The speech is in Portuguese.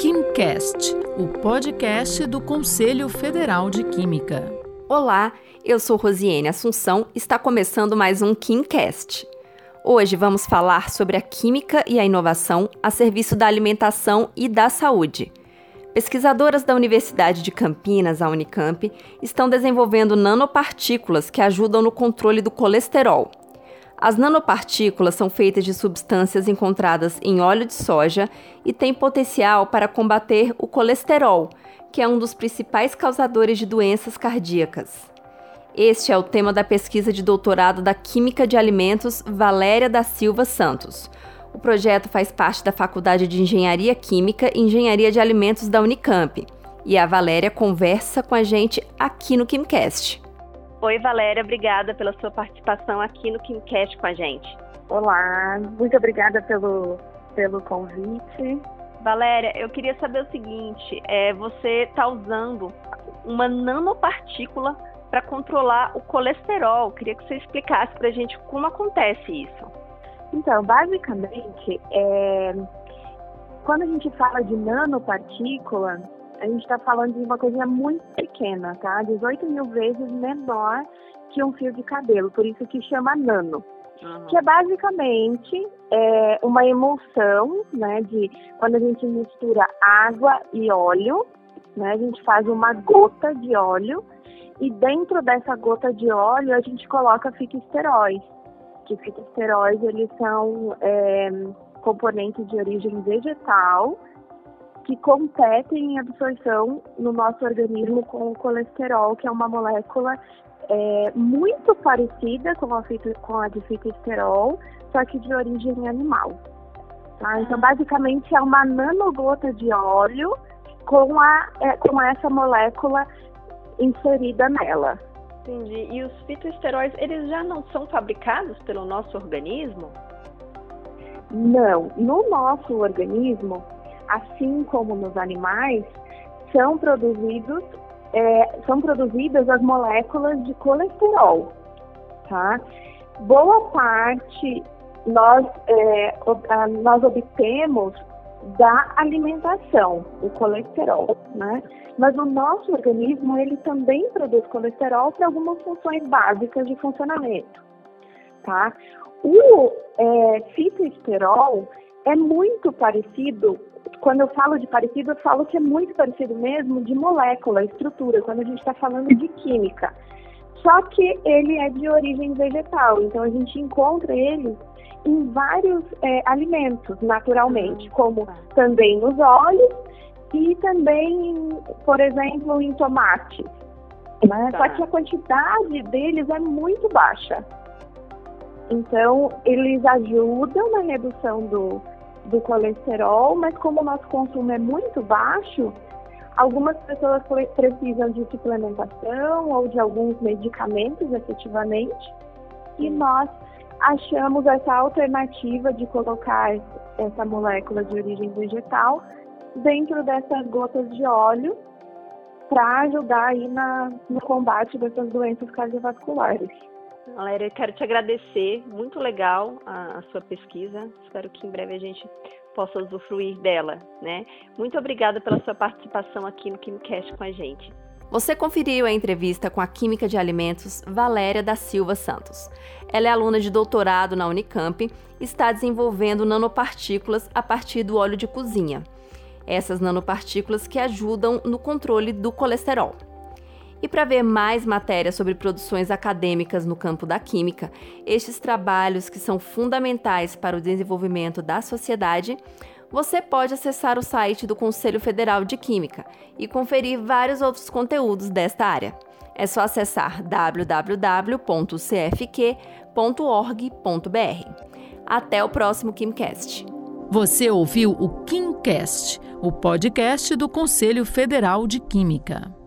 KimCast, o podcast do Conselho Federal de Química. Olá, eu sou Rosiane Assunção está começando mais um KimCast. Hoje vamos falar sobre a química e a inovação a serviço da alimentação e da saúde. Pesquisadoras da Universidade de Campinas, a Unicamp, estão desenvolvendo nanopartículas que ajudam no controle do colesterol. As nanopartículas são feitas de substâncias encontradas em óleo de soja e têm potencial para combater o colesterol, que é um dos principais causadores de doenças cardíacas. Este é o tema da pesquisa de doutorado da Química de Alimentos Valéria da Silva Santos. O projeto faz parte da Faculdade de Engenharia Química e Engenharia de Alimentos da Unicamp. E a Valéria conversa com a gente aqui no KimCast. Oi, Valéria, obrigada pela sua participação aqui no KimCast com a gente. Olá, muito obrigada pelo, pelo convite. Valéria, eu queria saber o seguinte: é, você está usando uma nanopartícula para controlar o colesterol. Queria que você explicasse para a gente como acontece isso. Então, basicamente, é, quando a gente fala de nanopartícula, a gente está falando de uma coisa muito pequena, tá? 18 mil vezes menor que um fio de cabelo, por isso que chama nano. Uhum. Que é basicamente é, uma emulsão, né? De quando a gente mistura água e óleo, né? A gente faz uma gota de óleo e dentro dessa gota de óleo a gente coloca fitosteróis que fitosteróis eles são é, componentes de origem vegetal que competem em absorção no nosso organismo com o colesterol, que é uma molécula é, muito parecida com a, fito, com a de fitosterol, só que de origem animal. Tá? Então, basicamente, é uma nanogota de óleo com, a, é, com essa molécula inserida nela. Entendi. E os fitoesteróis, eles já não são fabricados pelo nosso organismo? Não. No nosso organismo, assim como nos animais, são produzidos é, são produzidas as moléculas de colesterol, tá? Boa parte nós é, nós obtemos da alimentação, o colesterol, né? Mas o nosso organismo, ele também produz colesterol para algumas funções básicas de funcionamento, tá? O é, fitoesterol é muito parecido, quando eu falo de parecido, eu falo que é muito parecido mesmo de molécula, estrutura, quando a gente está falando de química. Só que ele é de origem vegetal, então a gente encontra ele em vários é, alimentos, naturalmente, como também nos óleos e também, por exemplo, em tomate. Né? Tá. Só que a quantidade deles é muito baixa. Então, eles ajudam na redução do, do colesterol, mas como o nosso consumo é muito baixo, algumas pessoas precisam de suplementação ou de alguns medicamentos, efetivamente, e nós achamos essa alternativa de colocar essa molécula de origem vegetal dentro dessas gotas de óleo para ajudar aí na, no combate dessas doenças cardiovasculares. Valéria, eu quero te agradecer, muito legal a, a, sua pesquisa. Espero que em breve a gente possa usufruir dela, né? Muito obrigada pela sua participação aqui no KimCast com a gente. Você conferiu a entrevista com a química de alimentos Valéria da Silva Santos. Ela é aluna de doutorado na Unicamp e está desenvolvendo nanopartículas a partir do óleo de cozinha. Essas nanopartículas que ajudam no controle do colesterol. E para ver mais matérias sobre produções acadêmicas no campo da química, estes trabalhos que são fundamentais para o desenvolvimento da sociedade, você pode acessar o site do Conselho Federal de Química e conferir vários outros conteúdos desta área. É só acessar www.cfq.org.br. Até o próximo KimCast. Você ouviu o KimCast, o podcast do Conselho Federal de Química.